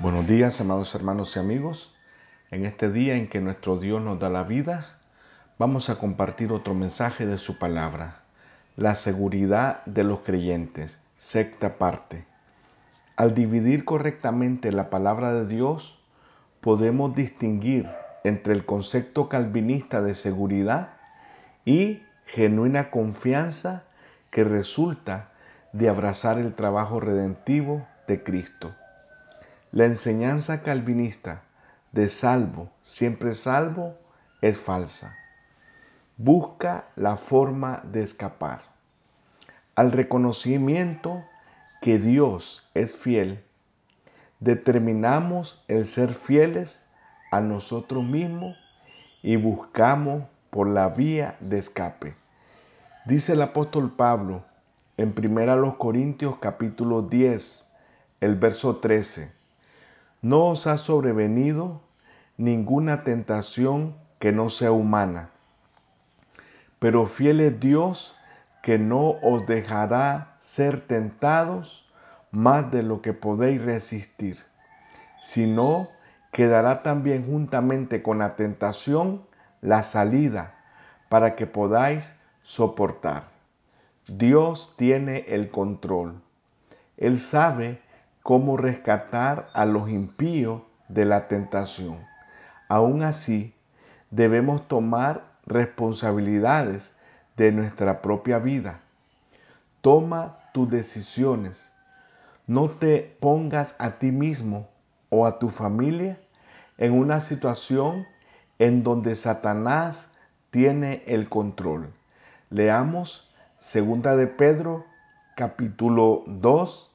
Buenos días, amados hermanos y amigos. En este día en que nuestro Dios nos da la vida, vamos a compartir otro mensaje de su palabra, la seguridad de los creyentes, sexta parte. Al dividir correctamente la palabra de Dios, podemos distinguir entre el concepto calvinista de seguridad y genuina confianza que resulta de abrazar el trabajo redentivo de Cristo. La enseñanza calvinista de salvo, siempre salvo, es falsa. Busca la forma de escapar. Al reconocimiento que Dios es fiel, determinamos el ser fieles a nosotros mismos y buscamos por la vía de escape. Dice el apóstol Pablo en 1 Corintios capítulo 10, el verso 13 no os ha sobrevenido ninguna tentación que no sea humana. Pero fiel es Dios que no os dejará ser tentados más de lo que podéis resistir, sino que dará también juntamente con la tentación la salida para que podáis soportar. Dios tiene el control. Él sabe cómo rescatar a los impíos de la tentación. Aún así, debemos tomar responsabilidades de nuestra propia vida. Toma tus decisiones. No te pongas a ti mismo o a tu familia en una situación en donde Satanás tiene el control. Leamos segunda de Pedro capítulo 2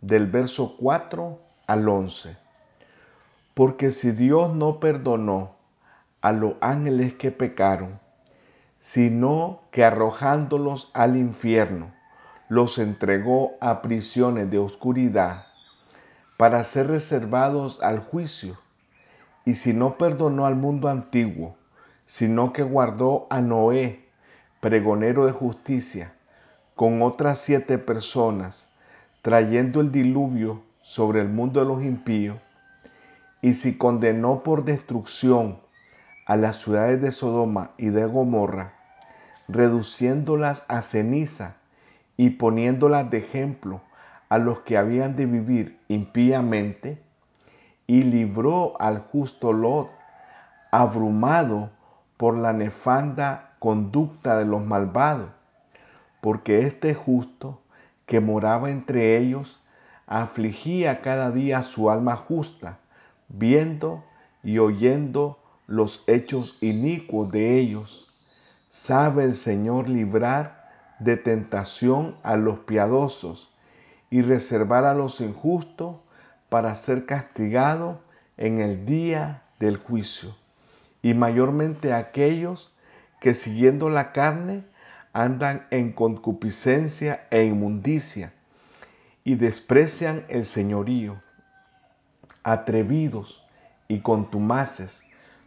del verso 4 al 11. Porque si Dios no perdonó a los ángeles que pecaron, sino que arrojándolos al infierno, los entregó a prisiones de oscuridad para ser reservados al juicio, y si no perdonó al mundo antiguo, sino que guardó a Noé, pregonero de justicia, con otras siete personas, trayendo el diluvio sobre el mundo de los impíos, y si condenó por destrucción a las ciudades de Sodoma y de Gomorra, reduciéndolas a ceniza y poniéndolas de ejemplo a los que habían de vivir impíamente, y libró al justo Lot, abrumado por la nefanda conducta de los malvados, porque este justo que moraba entre ellos, afligía cada día su alma justa, viendo y oyendo los hechos inicuos de ellos. Sabe el Señor librar de tentación a los piadosos y reservar a los injustos para ser castigados en el día del juicio, y mayormente aquellos que siguiendo la carne andan en concupiscencia e inmundicia y desprecian el señorío. Atrevidos y contumaces,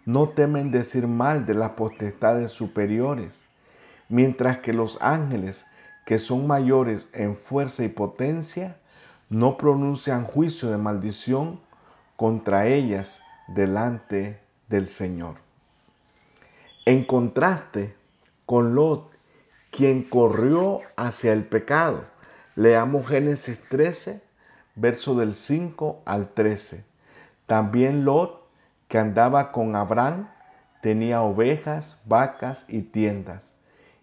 no temen decir mal de las potestades superiores, mientras que los ángeles, que son mayores en fuerza y potencia, no pronuncian juicio de maldición contra ellas delante del Señor. En contraste con Lot quien corrió hacia el pecado. Leamos Génesis 13, verso del 5 al 13. También Lot, que andaba con Abraham, tenía ovejas, vacas y tiendas,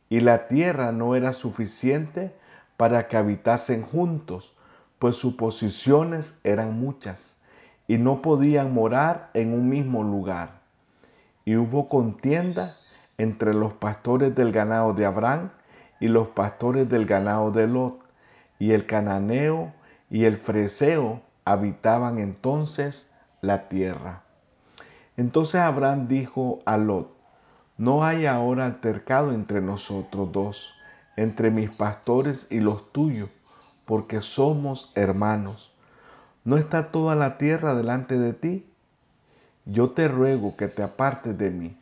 y la tierra no era suficiente para que habitasen juntos, pues sus posiciones eran muchas, y no podían morar en un mismo lugar. Y hubo contienda entre los pastores del ganado de Abraham y los pastores del ganado de Lot, y el cananeo y el freseo habitaban entonces la tierra. Entonces Abraham dijo a Lot, no hay ahora altercado entre nosotros dos, entre mis pastores y los tuyos, porque somos hermanos. ¿No está toda la tierra delante de ti? Yo te ruego que te apartes de mí.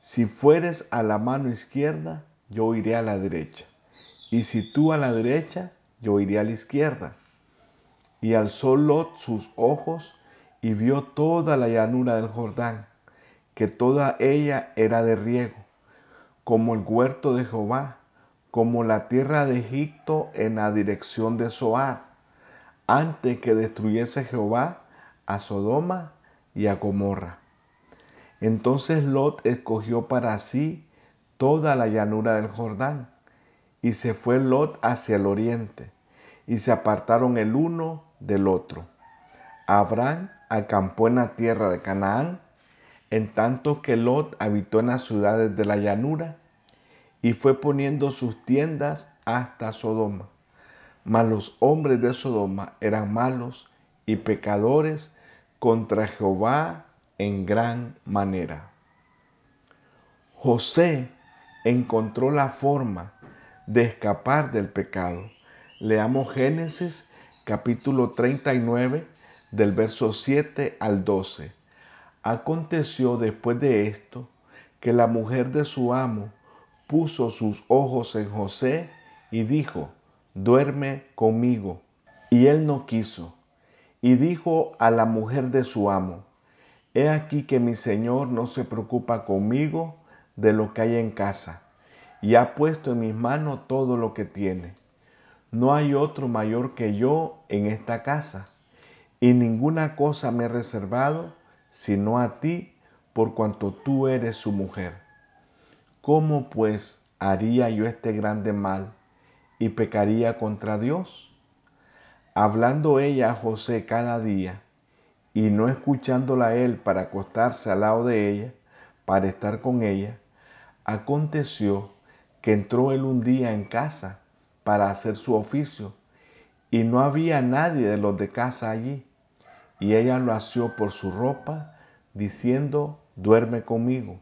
Si fueres a la mano izquierda, yo iré a la derecha. Y si tú a la derecha, yo iré a la izquierda. Y alzó Lot sus ojos y vio toda la llanura del Jordán, que toda ella era de riego, como el huerto de Jehová, como la tierra de Egipto en la dirección de Zoar, antes que destruyese Jehová a Sodoma y a Gomorra. Entonces Lot escogió para sí toda la llanura del Jordán, y se fue Lot hacia el oriente, y se apartaron el uno del otro. Abraham acampó en la tierra de Canaán, en tanto que Lot habitó en las ciudades de la llanura, y fue poniendo sus tiendas hasta Sodoma. Mas los hombres de Sodoma eran malos y pecadores contra Jehová en gran manera. José encontró la forma de escapar del pecado. Leamos Génesis capítulo 39 del verso 7 al 12. Aconteció después de esto que la mujer de su amo puso sus ojos en José y dijo, duerme conmigo. Y él no quiso. Y dijo a la mujer de su amo, He aquí que mi señor no se preocupa conmigo de lo que hay en casa, y ha puesto en mis manos todo lo que tiene. No hay otro mayor que yo en esta casa, y ninguna cosa me he reservado sino a ti, por cuanto tú eres su mujer. ¿Cómo pues haría yo este grande mal y pecaría contra Dios? Hablando ella a José cada día, y no escuchándola a él para acostarse al lado de ella, para estar con ella, aconteció que entró él un día en casa para hacer su oficio, y no había nadie de los de casa allí, y ella lo asió por su ropa, diciendo, duerme conmigo.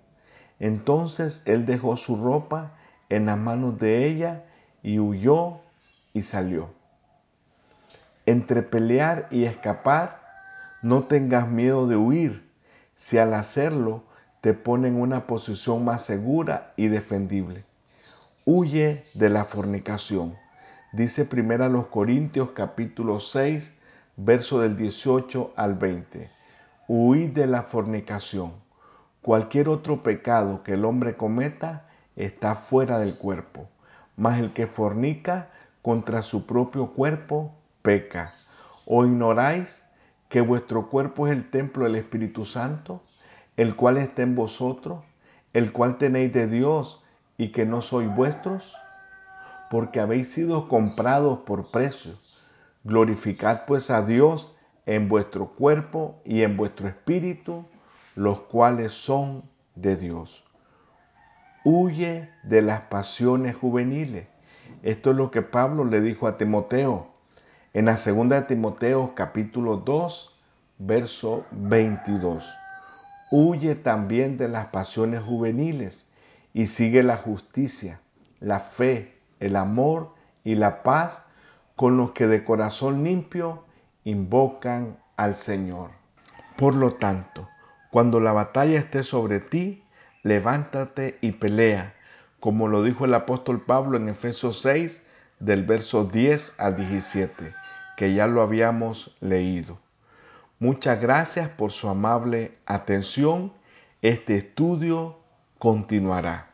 Entonces él dejó su ropa en las manos de ella y huyó y salió. Entre pelear y escapar, no tengas miedo de huir, si al hacerlo te pone en una posición más segura y defendible. Huye de la fornicación. Dice primero a los Corintios capítulo 6, verso del 18 al 20. Huid de la fornicación. Cualquier otro pecado que el hombre cometa está fuera del cuerpo, mas el que fornica contra su propio cuerpo peca. ¿O ignoráis que vuestro cuerpo es el templo del Espíritu Santo, el cual está en vosotros, el cual tenéis de Dios y que no sois vuestros? Porque habéis sido comprados por precio. Glorificad pues a Dios en vuestro cuerpo y en vuestro espíritu, los cuales son de Dios. Huye de las pasiones juveniles. Esto es lo que Pablo le dijo a Timoteo en la segunda de Timoteo capítulo 2, verso 22. Huye también de las pasiones juveniles y sigue la justicia, la fe, el amor y la paz con los que de corazón limpio invocan al Señor. Por lo tanto, cuando la batalla esté sobre ti, levántate y pelea, como lo dijo el apóstol Pablo en Efesios 6, del verso 10 al 17 que ya lo habíamos leído. Muchas gracias por su amable atención. Este estudio continuará.